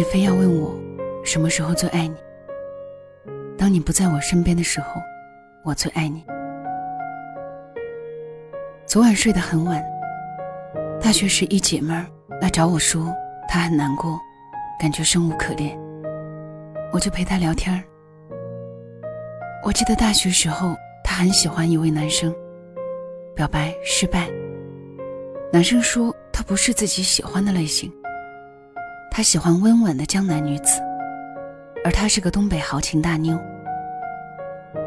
你非要问我什么时候最爱你，当你不在我身边的时候，我最爱你。昨晚睡得很晚，大学时一姐妹儿来找我说她很难过，感觉生无可恋，我就陪她聊天。我记得大学时候，她很喜欢一位男生，表白失败，男生说他不是自己喜欢的类型。他喜欢温婉的江南女子，而她是个东北豪情大妞。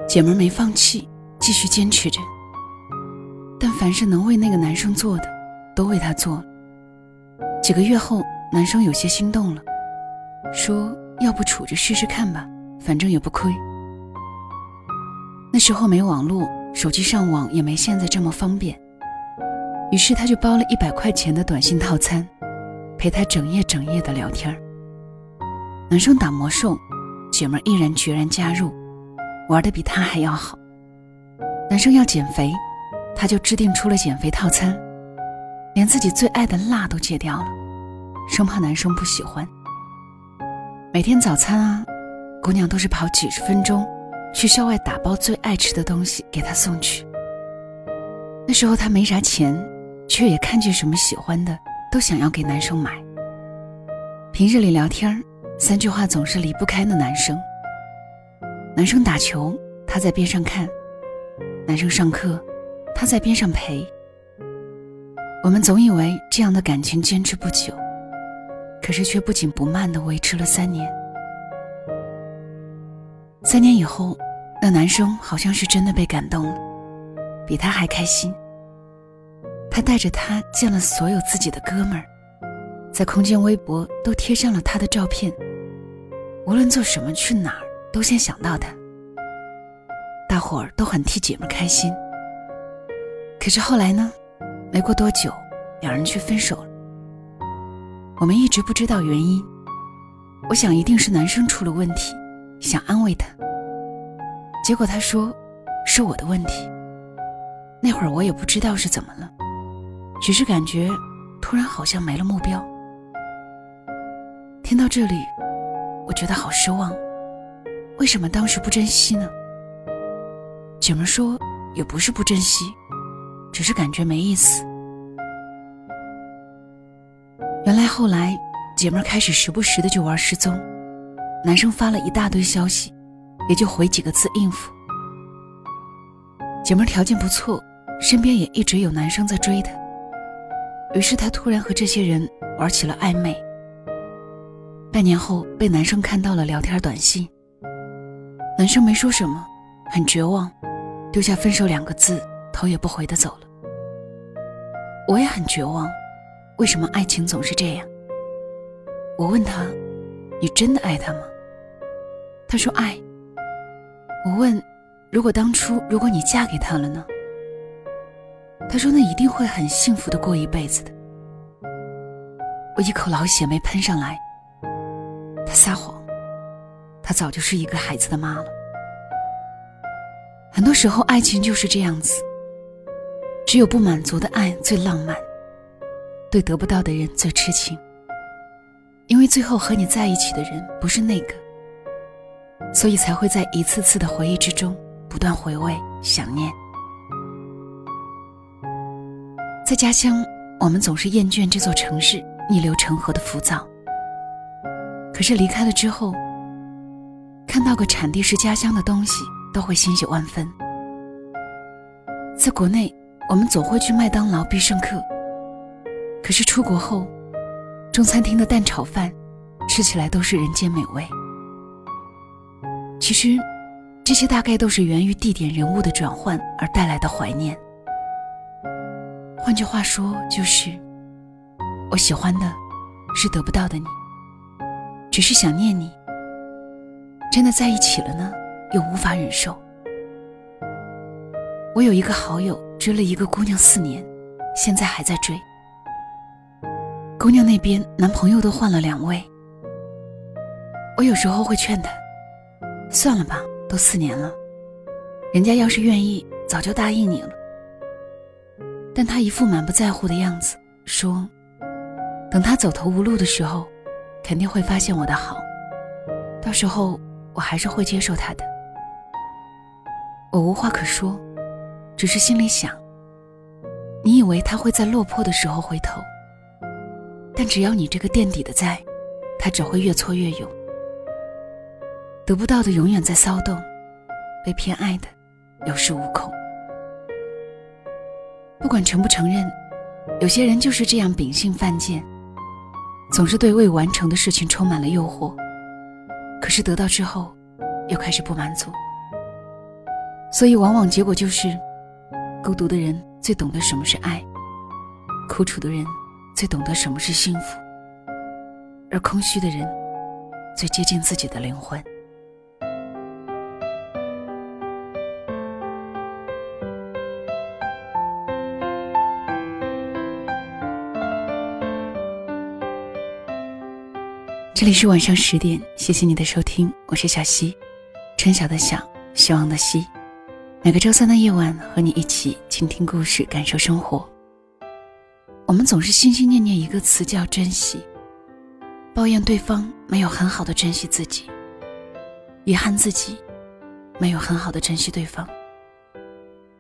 姐们没放弃，继续坚持着。但凡是能为那个男生做的，都为他做。几个月后，男生有些心动了，说要不处着试试看吧，反正也不亏。那时候没网络，手机上网也没现在这么方便，于是他就包了一百块钱的短信套餐。陪他整夜整夜的聊天男生打魔兽，姐们毅然决然加入，玩的比他还要好。男生要减肥，他就制定出了减肥套餐，连自己最爱的辣都戒掉了，生怕男生不喜欢。每天早餐啊，姑娘都是跑几十分钟，去校外打包最爱吃的东西给他送去。那时候他没啥钱，却也看见什么喜欢的。都想要给男生买。平日里聊天三句话总是离不开那男生。男生打球，他在边上看；男生上课，他在边上陪。我们总以为这样的感情坚持不久，可是却不紧不慢的维持了三年。三年以后，那男生好像是真的被感动了，比他还开心。他带着她见了所有自己的哥们儿，在空间微博都贴上了他的照片。无论做什么去哪儿，都先想到他。大伙儿都很替姐们开心。可是后来呢？没过多久，两人却分手了。我们一直不知道原因。我想一定是男生出了问题，想安慰他。结果他说是我的问题。那会儿我也不知道是怎么了。只是感觉，突然好像没了目标。听到这里，我觉得好失望。为什么当时不珍惜呢？姐们说，也不是不珍惜，只是感觉没意思。原来后来，姐们开始时不时的就玩失踪，男生发了一大堆消息，也就回几个字应付。姐们条件不错，身边也一直有男生在追她。于是他突然和这些人玩起了暧昧。半年后被男生看到了聊天短信，男生没说什么，很绝望，丢下分手两个字，头也不回的走了。我也很绝望，为什么爱情总是这样？我问他：“你真的爱他吗？”他说：“爱。”我问：“如果当初如果你嫁给他了呢？”他说：“那一定会很幸福的过一辈子的。”我一口老血没喷上来。他撒谎，他早就是一个孩子的妈了。很多时候，爱情就是这样子。只有不满足的爱最浪漫，对得不到的人最痴情。因为最后和你在一起的人不是那个，所以才会在一次次的回忆之中不断回味、想念。在家乡，我们总是厌倦这座城市逆流成河的浮躁。可是离开了之后，看到个产地是家乡的东西，都会欣喜万分。在国内，我们总会去麦当劳、必胜客。可是出国后，中餐厅的蛋炒饭，吃起来都是人间美味。其实，这些大概都是源于地点、人物的转换而带来的怀念。换句话说，就是我喜欢的，是得不到的你，只是想念你。真的在一起了呢，又无法忍受。我有一个好友追了一个姑娘四年，现在还在追。姑娘那边男朋友都换了两位。我有时候会劝她，算了吧，都四年了，人家要是愿意，早就答应你了。但他一副满不在乎的样子，说：“等他走投无路的时候，肯定会发现我的好，到时候我还是会接受他的。我无话可说，只是心里想：你以为他会在落魄的时候回头，但只要你这个垫底的在，他只会越挫越勇。得不到的永远在骚动，被偏爱的有恃无恐。不管承不承认，有些人就是这样秉性犯贱，总是对未完成的事情充满了诱惑，可是得到之后，又开始不满足。所以往往结果就是，孤独的人最懂得什么是爱，苦楚的人最懂得什么是幸福，而空虚的人最接近自己的灵魂。这里是晚上十点，谢谢你的收听，我是小溪，春晓的晓，希望的希。每个周三的夜晚，和你一起倾听故事，感受生活。我们总是心心念念一个词叫珍惜，抱怨对方没有很好的珍惜自己，遗憾自己没有很好的珍惜对方。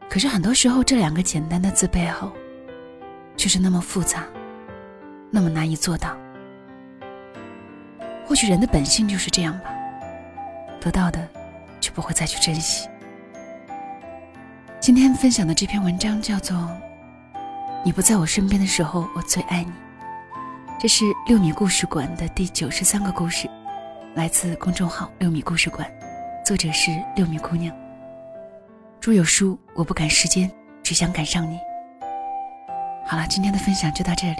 可是很多时候，这两个简单的字背后，却是那么复杂，那么难以做到。或许人的本性就是这样吧，得到的就不会再去珍惜。今天分享的这篇文章叫做《你不在我身边的时候，我最爱你》，这是六米故事馆的第九十三个故事，来自公众号六米故事馆，作者是六米姑娘。祝有书，我不赶时间，只想赶上你。好了，今天的分享就到这里。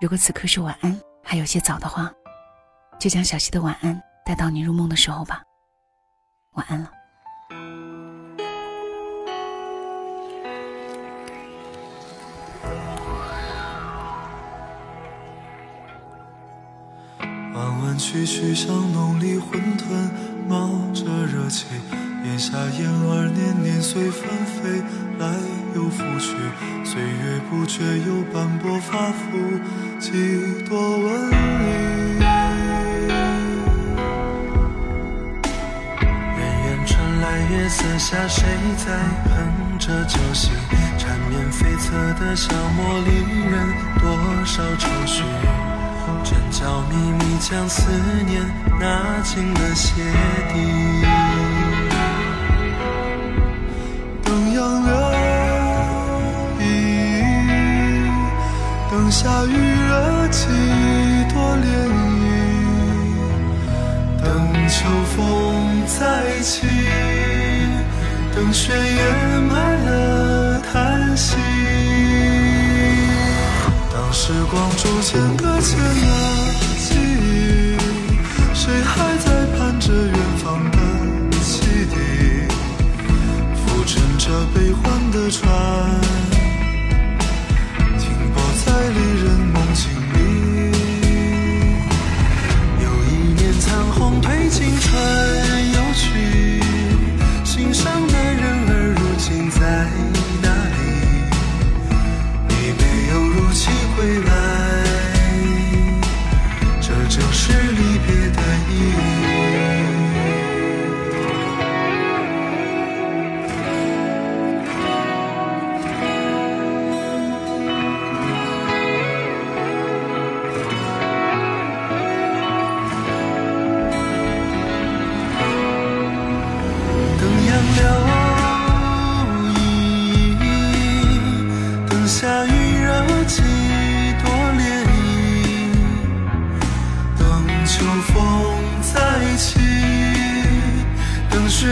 如果此刻是晚安，还有些早的话。就将小溪的晚安带到你入梦的时候吧。晚安了。弯弯曲曲像浓里混沌，冒着热气。檐下燕儿年年随纷飞，来又复去。岁月不觉又斑驳发肤，几多纹理。夜色下，谁在哼着酒席？缠绵悱恻的小茉莉人，多少愁绪？针脚密密将思念纳进了鞋底。等杨柳依，依，等夏雨热几多涟漪，等秋风再起。等雪掩埋了叹息，当时光逐渐搁浅了下雨惹几朵涟漪等秋风再起等雪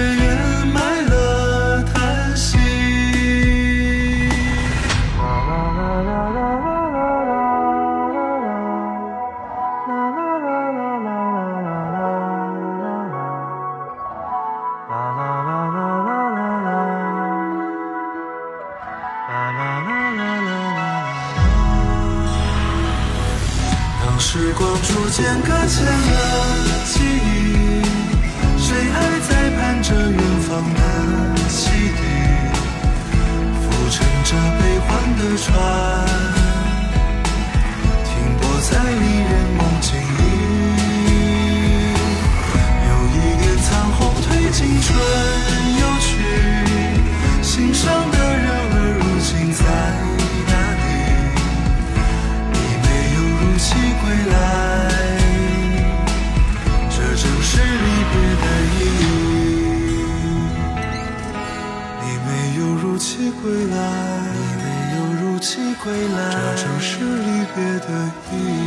逐渐搁浅了记忆，谁还在盼着远方的汽笛？浮沉着悲欢的船，别的意义。